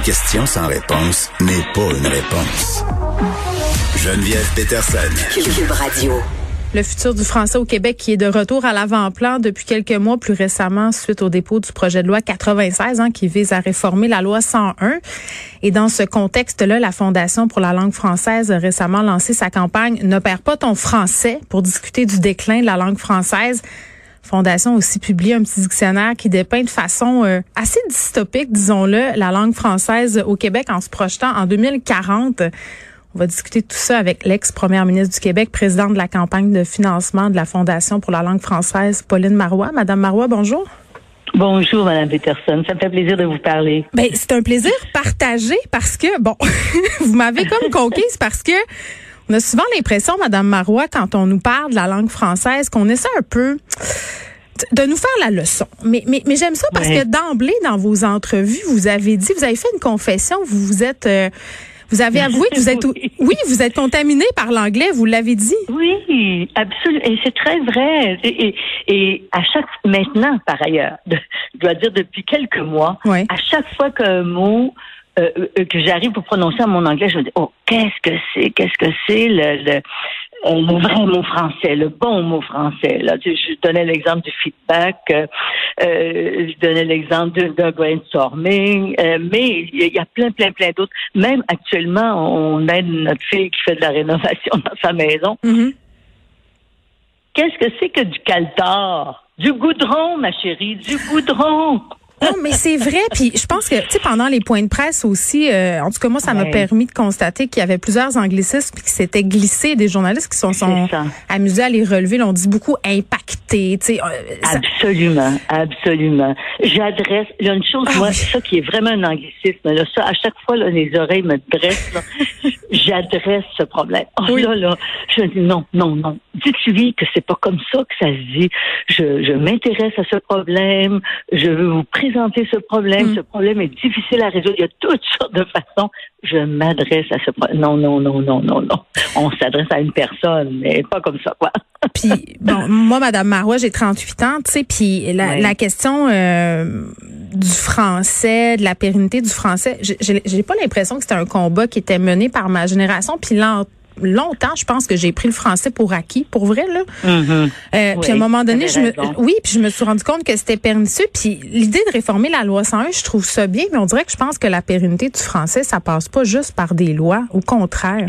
une question sans réponse n'est pas une réponse. Geneviève Peterson. Cube Radio. Le futur du français au Québec qui est de retour à l'avant-plan depuis quelques mois, plus récemment suite au dépôt du projet de loi 96 hein, qui vise à réformer la loi 101. Et dans ce contexte-là, la Fondation pour la langue française a récemment lancé sa campagne Ne perds pas ton français pour discuter du déclin de la langue française. Fondation a aussi publié un petit dictionnaire qui dépeint de façon euh, assez dystopique, disons-le, la langue française au Québec en se projetant en 2040. On va discuter de tout ça avec l'ex-première ministre du Québec, présidente de la campagne de financement de la Fondation pour la langue française, Pauline Marois. Madame Marois, bonjour. Bonjour, Madame Peterson. Ça me fait plaisir de vous parler. Ben, c'est un plaisir partagé parce que, bon, vous m'avez comme conquise parce que on a souvent l'impression, Madame Marois, quand on nous parle de la langue française, qu'on essaie un peu de nous faire la leçon. Mais, mais, mais j'aime ça parce que d'emblée, dans vos entrevues, vous avez dit, vous avez fait une confession, vous vous êtes euh, vous avez avoué que vous êtes oui, vous êtes contaminé par l'anglais, vous l'avez dit. Oui, absolument. Et c'est très vrai. Et, et, à chaque maintenant, par ailleurs, je dois dire depuis quelques mois, à chaque fois qu'un mot euh, euh, que j'arrive pour prononcer en mon anglais, je me dis oh qu'est-ce que c'est, qu'est-ce que c'est le euh, le vrai mot français, le bon mot français. Là, je donnais l'exemple du feedback, euh, euh je donnais l'exemple d'un brainstorming, euh, mais il y a plein, plein, plein d'autres. Même actuellement, on aide notre fille qui fait de la rénovation dans sa maison. Mm-hmm. Qu'est-ce que c'est que du caltar? Du goudron, ma chérie, du goudron. Non, mais c'est vrai. Puis je pense que, tu sais, pendant les points de presse aussi, euh, en tout cas, moi, ça m'a permis de constater qu'il y avait plusieurs anglicismes qui s'étaient glissés. Des journalistes qui sont, sont amusés à les relever. on dit beaucoup impacté. Tu sais, euh, absolument, absolument. J'adresse. Il y a une chose, ah moi, ça qui est vraiment un anglicisme. Là, ça, à chaque fois, là, les oreilles me dressent. J'adresse ce problème. Oh là là, je dis non, non, non. Dites-lui que c'est pas comme ça que ça se dit? Je, je m'intéresse à ce problème. Je veux vous présenter présenter ce problème. Mm. Ce problème est difficile à résoudre. Il y a toutes sortes de façons. Je m'adresse à ce problème. Non, non, non, non, non, non. On s'adresse à une personne, mais pas comme ça, quoi. puis, bon, moi, Madame Marois, j'ai 38 ans, tu sais, puis la, question euh, du français, de la pérennité du français, j'ai pas l'impression que c'était un combat qui était mené par ma génération. Puis là, longtemps, je pense que j'ai pris le français pour acquis, pour vrai là. Mm-hmm. Euh, puis à un moment donné, je me, oui, puis je me suis rendu compte que c'était pernicieux. Puis l'idée de réformer la loi 101, je trouve ça bien, mais on dirait que je pense que la pérennité du français, ça passe pas juste par des lois, au contraire.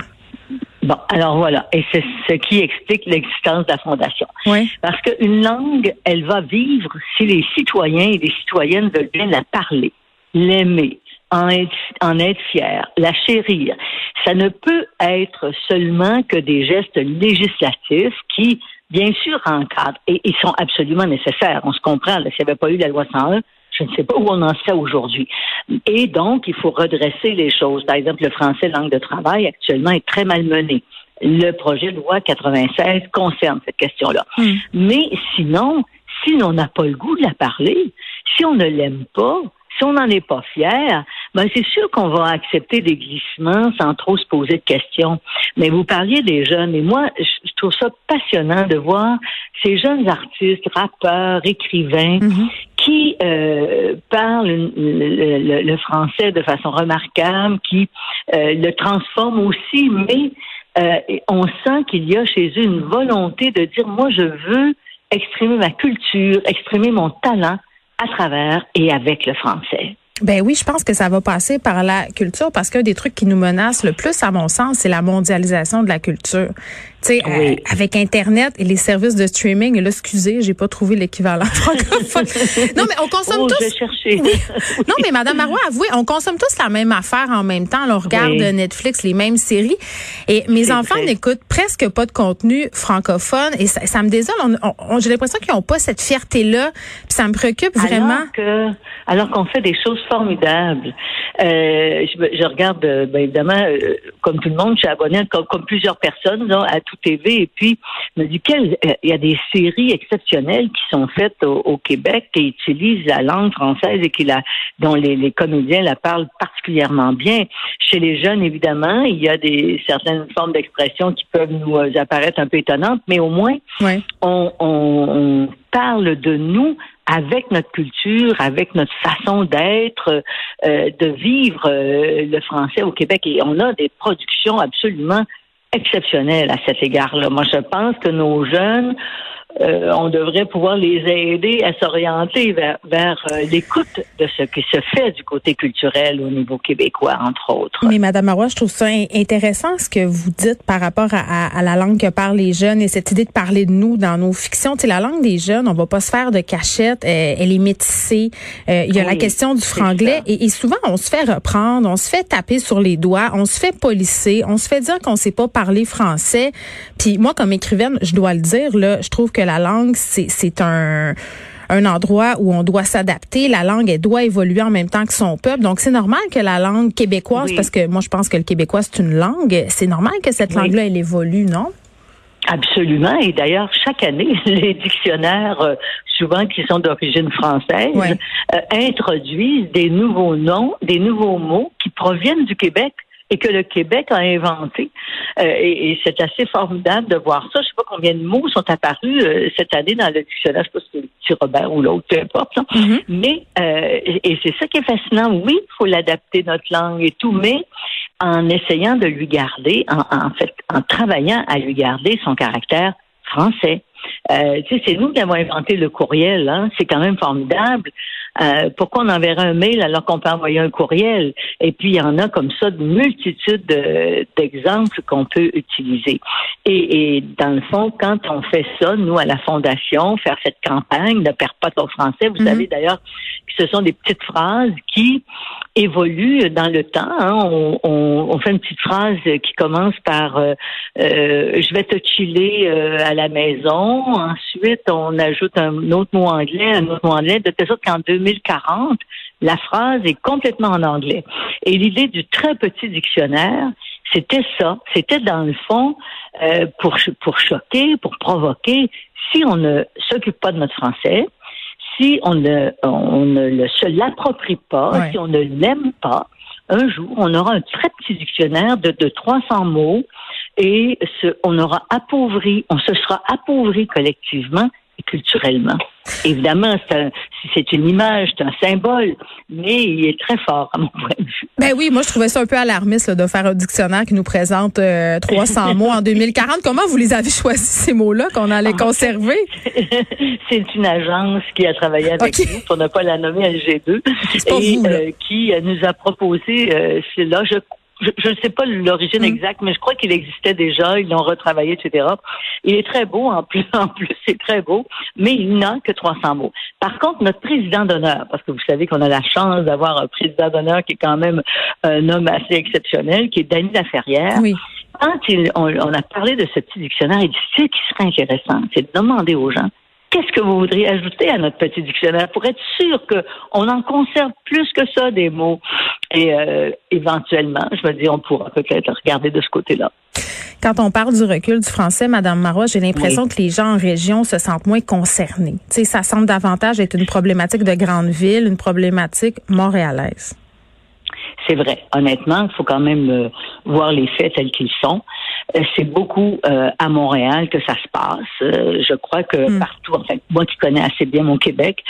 Bon, alors voilà, et c'est ce qui explique l'existence de la fondation. Oui. Parce qu'une langue, elle va vivre si les citoyens et les citoyennes veulent bien la parler, l'aimer, en être, en être fier, la chérir. Ça ne peut être seulement que des gestes législatifs qui, bien sûr, encadrent et ils sont absolument nécessaires. On se comprend. S'il n'y avait pas eu la loi 101, je ne sais pas où on en sait aujourd'hui. Et donc, il faut redresser les choses. Par exemple, le français langue de travail actuellement est très malmené. Le projet de loi 96 concerne cette question-là. Hmm. Mais sinon, si on n'a pas le goût de la parler, si on ne l'aime pas, si on n'en est pas fier, ben c'est sûr qu'on va accepter des glissements sans trop se poser de questions. Mais vous parliez des jeunes, et moi, je trouve ça passionnant de voir ces jeunes artistes, rappeurs, écrivains, mm-hmm. qui euh, parlent le, français de façon remarquable, qui euh, le transforment aussi, mais euh, on sent qu'il y a chez eux une volonté de dire, moi, je veux exprimer ma culture, exprimer mon talent à travers et avec le français. Ben oui, je pense que ça va passer par la culture parce qu'un des trucs qui nous menace le plus, à mon sens, c'est la mondialisation de la culture. Tu sais, euh, avec Internet et les services de streaming, et là, excusez, j'ai pas trouvé l'équivalent francophone. non, mais on consomme oh, tous. Non, mais Madame Marois, avouez, on consomme tous la même affaire en même temps. on regarde Netflix, les mêmes séries. Et mes enfants n'écoutent presque pas de contenu francophone. Et ça, me désole. j'ai l'impression qu'ils n'ont pas cette fierté-là. Puis ça me préoccupe vraiment. que alors qu'on fait des choses formidables. Euh, je, regarde, euh, ben, évidemment, euh, comme tout le monde, je suis abonné comme, comme plusieurs personnes à tout TV, et puis je me dis qu'il y a des séries exceptionnelles qui sont faites au, Québec qui utilisent la langue française et qui la, dont les, les, comédiens la parlent particulièrement bien. Chez les jeunes, évidemment, il y a des certaines formes d'expression qui peuvent nous apparaître un peu étonnantes, mais au moins, on, on parle de nous avec notre culture, avec notre façon d'être, euh, de vivre euh, le français au Québec. Et on a des productions absolument exceptionnelles à cet égard-là. Moi, je pense que nos jeunes euh, on devrait pouvoir les aider à s'orienter vers, vers euh, l'écoute de ce qui se fait du côté culturel au niveau québécois, entre autres. Mais Madame Marois, je trouve ça intéressant ce que vous dites par rapport à, à, la langue que parlent les jeunes et cette idée de parler de nous dans nos fictions. Tu sais, la langue des jeunes, on va pas se faire de cachette, euh, elle est métissée. il y a la question du franglais et, et, souvent on se fait reprendre, on se fait taper sur les doigts, on se fait polisser, on se fait dire qu'on sait pas parler français. Puis moi, comme écrivaine, je dois le dire, là, je trouve que la langue, c'est un un endroit où on doit s'adapter. La langue, elle doit évoluer en même temps que son peuple. Donc, c'est normal que la langue québécoise, parce que moi, je pense que le québécois, c'est une langue, c'est normal que cette langue-là, elle évolue, non? Absolument. Et d'ailleurs, chaque année, les dictionnaires, euh, souvent qui sont d'origine française, euh, introduisent des nouveaux noms, des nouveaux mots qui proviennent du Québec et que le Québec a inventé. Euh, et, c'est assez formidable de voir ça. Je sais pas combien de mots sont apparus euh, cette année dans le dictionnaire. Je sais pas si c'est le petit Robert ou l'autre, peu importe. Mm-hmm. Mais euh, et c'est ça qui est fascinant. Oui, il faut l'adapter notre langue et tout, mais en essayant de lui garder, en, en fait, en travaillant à lui garder son caractère français. Euh, c'est nous qui avons inventé le courriel. Hein? C'est quand même formidable. Euh, pourquoi on enverrait un mail alors qu'on peut envoyer un courriel? Et puis, il y en a comme ça de multitudes d'exemples qu'on peut utiliser. Et, et, dans le fond, quand on fait ça, nous, à la Fondation, faire cette campagne, ne perds pas ton français, vous mm-hmm. savez d'ailleurs que ce sont des petites phrases qui évoluent dans le temps. Hein. On, on, on, fait une petite phrase qui commence par euh, euh je vais te chiller euh, à la maison. Ensuite, on ajoute un autre mot anglais, un autre mot anglais, de telle sorte qu'en 2040, la phrase est complètement en anglais. Et l'idée du très petit dictionnaire, c'était ça. C'était dans le fond euh, pour, pour choquer, pour provoquer. Si on ne s'occupe pas de notre français, si on ne, on ne se l'approprie pas, si on ne l'aime pas, un jour, on aura un très petit dictionnaire de, de 300 mots et ce, on aura appauvri, on se sera appauvri collectivement culturellement. Évidemment, c'est une image, c'est un symbole, mais il est très fort à mon point de vue. Ben oui, moi je trouvais ça un peu alarmiste de faire un dictionnaire qui nous présente 300 euh, mots en 2040. Comment vous les avez choisis ces mots-là qu'on allait conserver? C'est une agence qui a travaillé avec nous, pour ne pas la nommer LG2, et euh, qui nous a proposé euh, là je je ne sais pas l'origine mm. exacte, mais je crois qu'il existait déjà. Ils l'ont retravaillé, etc. Il est très beau, en plus, en plus, c'est très beau, mais il n'a que 300 mots. Par contre, notre président d'honneur, parce que vous savez qu'on a la chance d'avoir un président d'honneur qui est quand même un homme assez exceptionnel, qui est Danny Laferrière. Oui. Quand on, a parlé de ce petit dictionnaire, il dit, ce qui serait intéressant, c'est de demander aux gens qu'est-ce que vous voudriez ajouter à notre petit dictionnaire pour être sûr qu'on en conserve plus que ça des mots? Et euh, éventuellement, je me dis, on pourra peut-être regarder de ce côté-là. Quand on parle du recul du français, Madame Marois, j'ai l'impression que les gens en région se sentent moins concernés. Sais, ça semble davantage être une problématique de grande ville, une problématique montréalaise. C'est vrai. Honnêtement, il faut quand même euh, voir les faits tels qu'ils sont. Euh, c'est beaucoup euh, à Montréal que ça se passe. je crois que hmm. partout, en fait, moi qui connais assez bien mon Québec,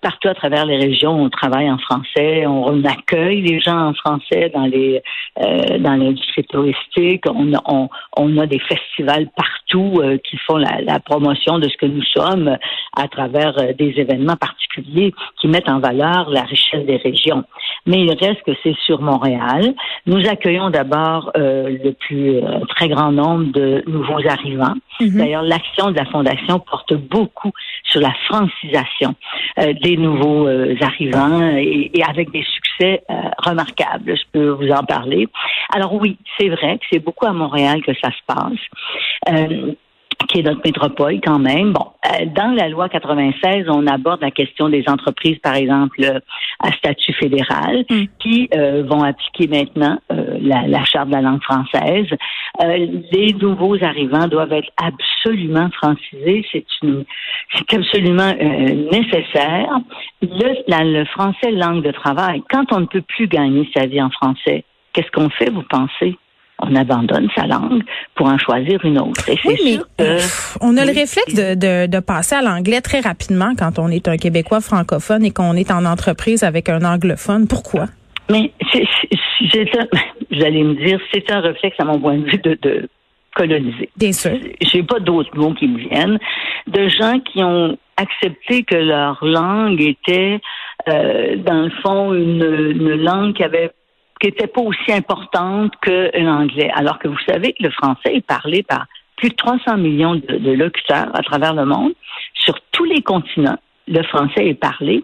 partout à travers les régions, on travaille en français, on, accueille les gens en français dans les dans l'industrie touristique. On, on, on, a des festivals partout qui font la, la, promotion de ce que nous sommes à travers des événements particuliers qui mettent en valeur la richesse des régions. Mais il reste que c'est sur Montréal. Nous accueillons d'abord euh, le plus euh, très grand nombre de nouveaux arrivants. Mhm. D'ailleurs, l'action de la Fondation porte beaucoup sur la francisation euh, des nouveaux arrivants et, et, avec des succès remarquables. Je peux vous en parler. Alors oui, c'est vrai que c'est beaucoup à Montréal que ça se passe qui est notre métropole quand même. Bon, euh, dans la loi 96, on aborde la question des entreprises, par exemple, euh, à statut fédéral, mm. qui euh, vont appliquer maintenant la, la, charte de la langue française. les nouveaux arrivants doivent être absolument francisés. C'est une, c'est absolument nécessaire. Le, le français, langue de travail. Quand on ne peut plus gagner sa vie en français, qu'est-ce qu'on fait, vous pensez? On abandonne sa langue pour en choisir une autre. oui, mais on a le réflexe de, de, passer à l'anglais très rapidement quand on est un Québécois francophone et qu'on est en entreprise avec un anglophone. Pourquoi? Mais j'allais me dire, c'est un réflexe à mon point de vue de, de coloniser. Bien sûr. J'ai pas d'autres mots qui me viennent. De gens qui ont accepté que leur langue était, euh, dans le fond, une, une langue qui avait qui n'était pas aussi importante que l'anglais. Alors que vous savez que le français est parlé par plus de 300 millions de, locuteurs à travers le monde, sur tous les continents. Le français est parlé.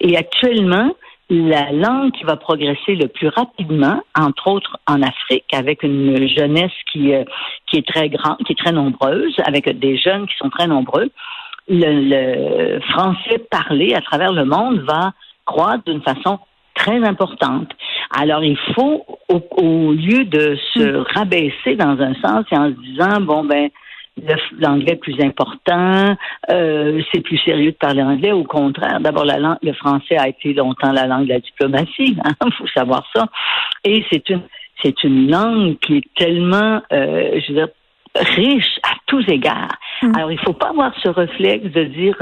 Et actuellement, la langue qui va progresser le plus rapidement, entre autres en Afrique, avec une jeunesse qui, euh, est très grande, qui est très nombreuse, avec des jeunes qui sont très nombreux, le français parlé à travers le monde va croître d'une façon très importante. Alors, il faut, au, lieu de se hmm. rabaisser dans un sens et en se disant, bon, ben, l'anglais est plus important, euh, c'est plus sérieux de parler anglais. Au contraire, d'abord, la langue, le français a été longtemps la langue de la diplomatie. Il hein, faut savoir ça. Et c'est une, c'est une langue qui est tellement, euh, je veux dire, riche à tous égards. Hmm. Alors, il ne faut pas avoir ce réflexe de dire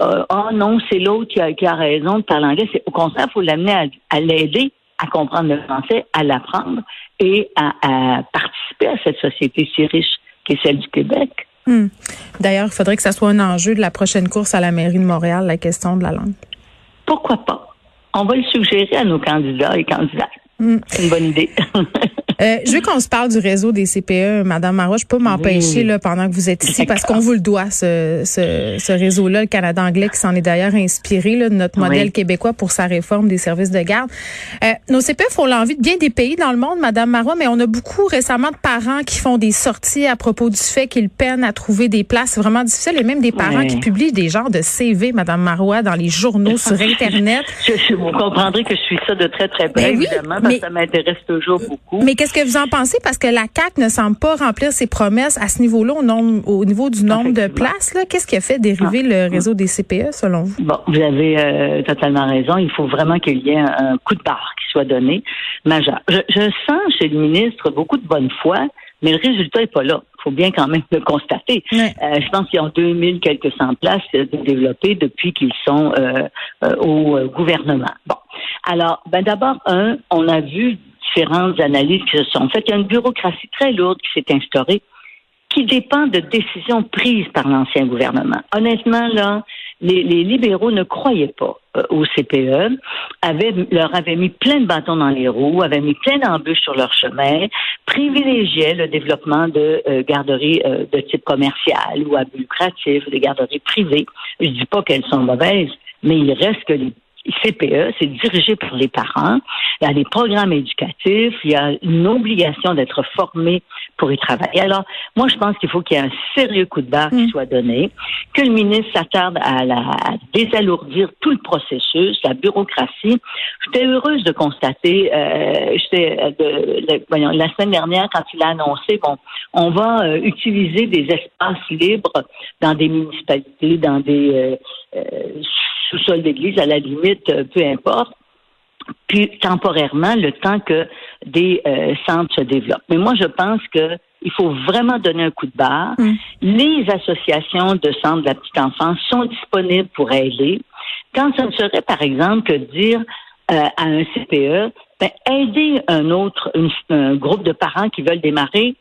euh, oh non, c'est l'autre qui a, qui a raison de parler anglais. Au contraire, il faut l'amener à, l'aider à comprendre le français, à l'apprendre et à, participer à cette société si riche qui est celle du Québec. Hmm. D'ailleurs, il faudrait que ça soit un enjeu de la prochaine course à la mairie de Montréal, la question de la langue. Pourquoi pas? On va le suggérer à nos candidats et candidates. Hmm. C'est une bonne idée. Euh, je veux qu'on se parle du réseau des CPE, Madame Marois. Je peux m'empêcher là pendant que vous êtes ici parce qu'on vous le doit ce, ce, ce réseau-là, le Canada anglais, qui s'en est d'ailleurs inspiré là, de notre modèle québécois pour sa réforme des services de garde. Euh, nos CPE font l'envie de bien des pays dans le monde, Madame Marois, mais on a beaucoup récemment de parents qui font des sorties à propos du fait qu'ils peinent à trouver des places. C'est vraiment difficile et même des parents qui publient des genres de CV, Madame Marois, dans les journaux sur Internet. Je, vous comprendrez que je suis ça de très très près, ben évidemment, que ça m'intéresse toujours beaucoup. Mais qu'est-ce que vous en pensez? Parce que la CAC ne semble pas remplir ses promesses à ce niveau-là, au, au niveau du nombre de places. Qu'est-ce qui a fait dériver le ah. réseau des CPE, selon vous? Bon, vous avez euh, totalement raison. Il faut vraiment qu'il y ait un, coup de barre qui soit donné majeur. Je, je sens chez le ministre beaucoup de bonne foi, mais le résultat n'est pas là. Il faut bien quand même le constater. Euh, je pense qu'ils ont 2000 quelques cent places développées depuis qu'ils sont euh, au gouvernement. Bon. Alors, ben d'abord, un, on a vu différentes analyses qui se sont faites. Il y a une bureaucratie très lourde qui s'est instaurée qui dépend de décisions prises par l'ancien gouvernement. Honnêtement, là, les, libéraux ne croyaient pas euh, au CPE, leur avaient mis plein de bâtons dans les roues, avaient mis plein d'embûches sur leur chemin, privilégiaient le développement de euh, garderies euh, de type commercial ou à but lucratif, des garderies privées. Je dis pas qu'elles sont mauvaises, mais il reste que les CPE, c'est dirigé par les parents. Il y a des programmes éducatifs, il y a une obligation d'être formé pour y travailler. Alors, moi, je pense qu'il faut qu'il y ait un sérieux coup de barre qui mm. soit donné, que le ministre s'attarde à, désalourdir tout le processus, la bureaucratie. J'étais heureuse de constater, euh, j'étais euh, la semaine dernière quand il a annoncé, bon, on va euh, utiliser des espaces libres dans des municipalités, dans des euh, sous-sol d'église, à la limite, euh, peu importe, puis temporairement, le temps que des euh, centres se développent. Mais moi, je pense que il faut vraiment donner un coup de barre. Mm. Les associations de centres de la petite enfance sont disponibles pour aider. Quand ce ne serait, par exemple, que dire euh, à un CPE, ben, aider un autre, un groupe de parents qui veulent démarrer,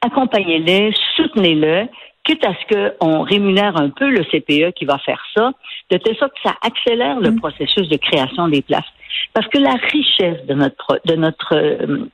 accompagnez-les, soutenez-le, quitte à ce qu'on rémunère un peu le CPE qui va faire ça, de telle sorte que ça accélère le mm. processus de création des places. Parce que la richesse de notre de notre euh,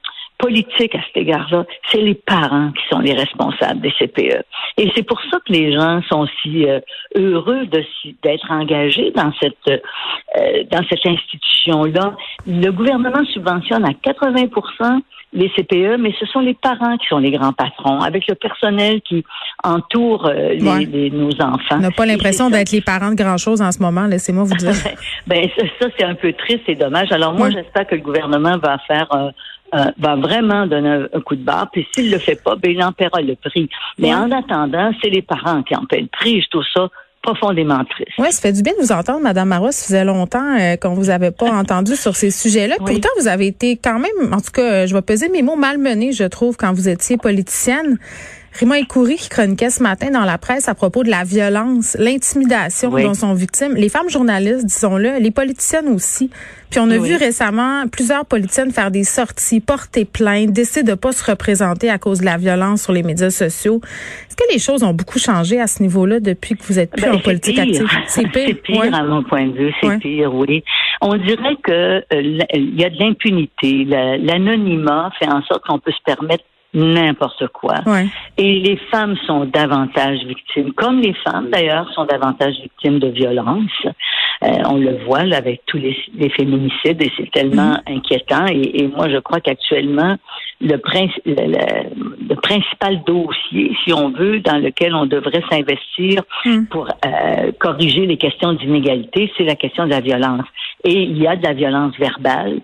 politique à cet égard-là, c'est les parents qui sont les responsables des CPE. Et c'est pour ça que les gens sont si euh, heureux d'être engagés dans cette euh, dans cette institution-là. Le gouvernement subventionne à 80% les CPE, mais ce sont les parents qui sont les grands patrons, avec le personnel qui entoure euh, les, nos enfants. On n'a pas l'impression d'être les parents de grand-chose en ce moment, laissez-moi vous dire. ben ça, c'est un peu triste et dommage. Alors moi, j'espère que le gouvernement va faire euh, euh, va vraiment donner un, coup de barre. Puis s'il le fait pas, ben il en paiera le prix. Mais en attendant, c'est les parents qui en paient le prix. Je trouve ça profondément triste. Oui, ça fait du bien de vous entendre, Madame Marois. Ça faisait longtemps euh, qu'on vous avait pas entendu sur ces sujets-là. Pourtant, vous avez été quand même, en tout cas, je vais peser mes mots malmenés, je trouve, quand vous étiez politicienne. Rima Ekoury qui chroniquait ce matin dans la presse à propos de la violence, l'intimidation dont sont victimes les femmes journalistes, disons-le, les politiciennes aussi. Puis on a vu récemment plusieurs politiciennes faire des sorties, porter plainte, décider de pas se représenter à cause de la violence sur les médias sociaux. Est-ce que les choses ont beaucoup changé à ce niveau-là depuis que vous êtes plus ben, en politique active? C'est pire. C'est pire à mon point de vue. C'est pire, oui. On dirait que euh, il y a de l'impunité. L'anonymat fait en sorte qu'on peut se permettre n'importe quoi. Et les femmes sont davantage victimes, comme les femmes d'ailleurs sont davantage victimes de violences. Euh, on le voit là, avec tous les, féminicides et c'est tellement mm. inquiétant. Et, moi, je crois qu'actuellement, le, le, principal dossier, si on veut, dans lequel on devrait s'investir mm. pour euh, corriger les questions d'inégalité, c'est la question de la violence. Et il y a de la violence verbale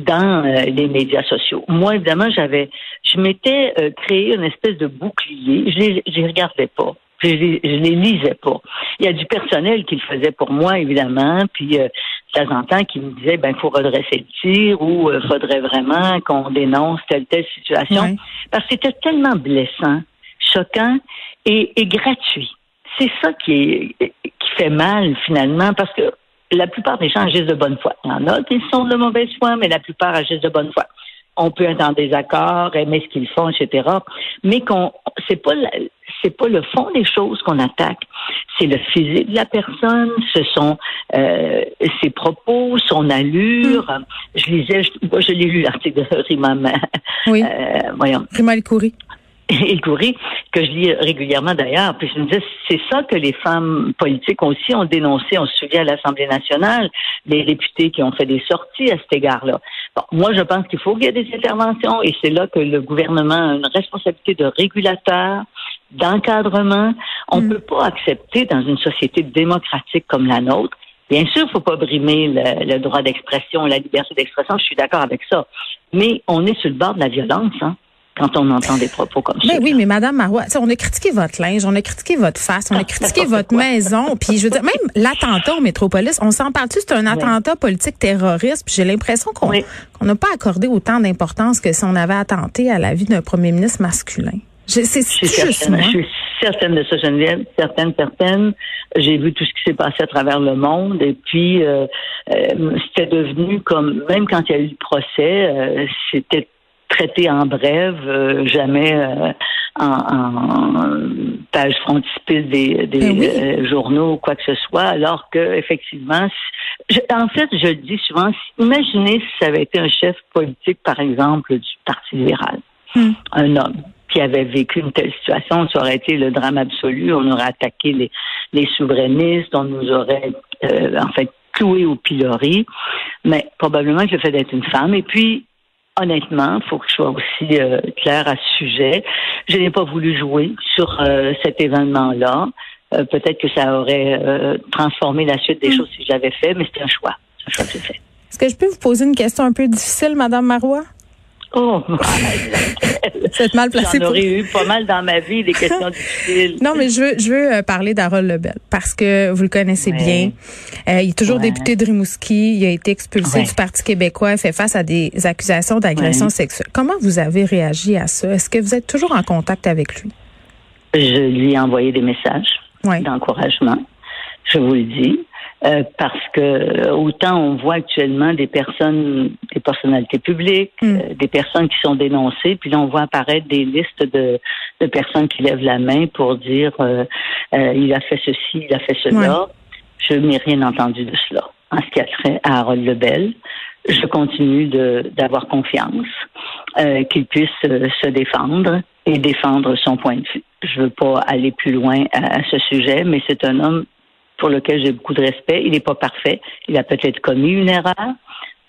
dans euh, les médias sociaux. Moi, évidemment, j'avais, je m'étais euh, créé une espèce de bouclier. Je les, je les regardais pas. Je les, je les lisais pas. Il y a du personnel qui le faisait pour moi, évidemment, puis euh, de temps en temps qui me disait ben faut redresser le tir ou euh, faudrait vraiment qu'on dénonce telle telle situation. Parce que c'était tellement blessant, choquant et, et gratuit. C'est ça qui est qui fait mal finalement, parce que la plupart des gens agissent de bonne foi. Il y en a qui sont de mauvaise foi, mais la plupart agissent de bonne foi. On peut être en désaccord, aimer ce qu'ils font, etc. Mais qu'on, c'est pas c'est pas le fond des choses qu'on attaque. C'est le physique de la personne, ce sont euh, ses propos, son allure. Hmm. Je lisais, je, moi, je l'ai lu l'article de Rima. Oui. Euh, voyons. Rima Elkoury, que je lis régulièrement d'ailleurs. Puis je me disais, c'est ça que les femmes politiques aussi ont dénoncé. On se souvient à l'Assemblée nationale, les députés qui ont fait des sorties à cet égard-là. Bon, moi, je pense qu'il faut qu'il y ait des interventions et c'est là que le gouvernement a une responsabilité de régulateur, d'encadrement. On ne mm. peut pas accepter dans une société démocratique comme la nôtre Bien sûr, il ne faut pas brimer le, droit d'expression, la liberté d'expression, je suis d'accord avec ça. Mais on est sur le bord de la violence. Hein quand on entend des propos comme ça. Mais oui, mais Madame Marois, on a critiqué votre linge, on a critiqué votre face, on a critiqué votre maison, puis je veux dire, même l'attentat au Métropolis, on s'en parle-tu, c'est un attentat politique terroriste, puis j'ai l'impression qu'on n'a pas accordé autant d'importance que si on avait attenté à la vie d'un premier ministre masculin. C'est je, suis certaine, je suis certaine de ça, Geneviève, certaine, certaine. J'ai vu tout ce qui s'est passé à travers le monde et puis euh, euh, c'était devenu comme, même quand il y a eu le procès, euh, c'était traité en brève, euh, jamais euh, en, page frontispice des, ben euh, journaux ou quoi que ce soit, alors que effectivement, en fait, je le dis souvent, imaginez si ça avait été un chef politique, par exemple, du Parti libéral, hmm. un homme qui avait vécu une telle situation, ça aurait été le drame absolu. On aurait attaqué les, les souverainistes, on nous aurait en fait cloué au pilori. Mais probablement que le fait d'être une femme. Et puis, honnêtement, il faut que je sois aussi euh, clair à ce sujet. Je n'ai pas voulu jouer sur euh, cet événement-là. Euh, peut-être que ça aurait transformé la suite des hmm. choses si je l'avais fait, mais c'est un choix. Un choix que j'ai fait. Est-ce que je peux vous poser une question un peu difficile, Madame Marois? Oh, c'est mal placé. J'en aurais eu pas mal dans ma vie des questions difficiles. Non, mais je veux, je veux euh, parler d'Harold Lebel parce que vous le connaissez bien. Euh, il est toujours député de Rimouski. Il a été expulsé du Parti québécois. Il fait face à des accusations d'agression sexuelle. Comment vous avez réagi à ça? Est-ce que vous êtes toujours en contact avec lui? Je lui ai envoyé des messages d'encouragement. Je vous le dis. Euh, parce que autant on voit actuellement des personnes, des personnalités publiques, mm. euh, des personnes qui sont dénoncées, puis là on voit apparaître des listes de, de personnes qui lèvent la main pour dire euh, il a fait ceci, il a fait cela. Je n'ai rien entendu de cela. En ce qui a trait à Harold Lebel, je continue d'avoir confiance qu'il puisse se défendre et défendre son point de vue. Je veux pas aller plus loin à ce sujet, mais c'est un homme pour lequel j'ai beaucoup de respect. Il n'est pas parfait. Il a peut-être commis une erreur.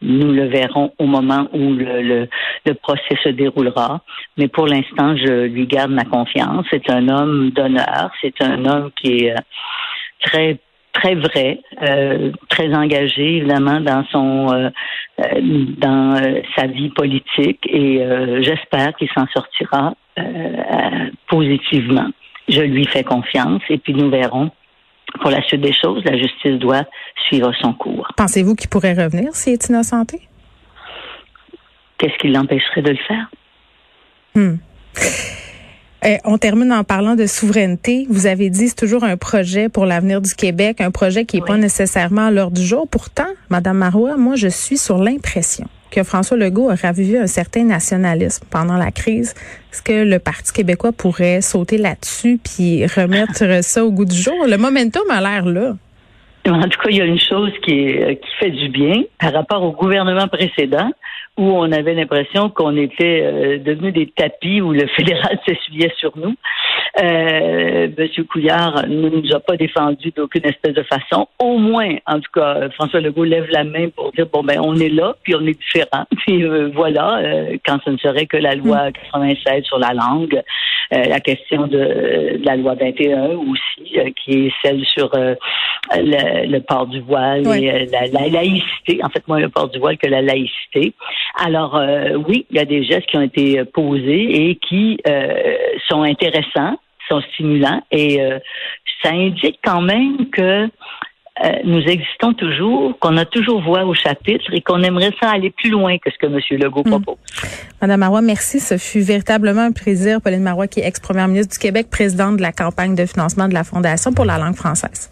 Nous le verrons au moment où le, le, procès se déroulera. Mais pour l'instant, je lui garde ma confiance. C'est un homme d'honneur. C'est un homme qui est euh, très très vrai, euh, très engagé évidemment dans son euh, dans sa vie politique et j'espère qu'il s'en sortira positivement. Je lui fais confiance et puis nous verrons pour la suite des choses, la justice doit suivre son cours. Pensez-vous qu'il pourrait revenir s'il est innocenté? Qu'est-ce qui l'empêcherait de le faire? Hmm. Eh, on termine en parlant de souveraineté. Vous avez dit c'est toujours un projet pour l'avenir du Québec, un projet qui n'est pas nécessairement à l'heure du jour. Pourtant, Madame Marois, moi, je suis sur l'impression que François Legault a ravivé un certain nationalisme pendant la crise. Est-ce que le Parti québécois pourrait sauter là-dessus puis remettre ça au goût du jour? Le momentum a l'air là. En tout cas, il y a une chose qui, euh, qui fait du bien par rapport au gouvernement précédent où on avait l'impression qu'on était euh, devenu des tapis où le fédéral s'essuyait sur nous. Euh, Monsieur Couillard ne nous a pas défendu d'aucune espèce de façon. Au moins, en tout cas, François Legault lève la main pour dire bon ben on est là, puis on est différent. Puis euh, voilà, euh, quand ce ne serait que la loi 96 mm. sur la langue, la question de, la loi 21 aussi, qui est celle sur le, port du voile et la, la, laïcité. En fait, moins le port du voile que la laïcité. Alors oui, il y a des gestes qui ont été posés et qui sont intéressants sont stimulants et euh, ça indique quand même que euh, nous existons toujours, qu'on a toujours voix au chapitre et qu'on aimerait ça aller plus loin que ce que M. Legault hmm. propose. Madame Marois, merci. Ce fut véritablement un plaisir. Pauline Marois, qui est ex-première ministre du Québec, présidente de la campagne de financement de la Fondation pour la langue française.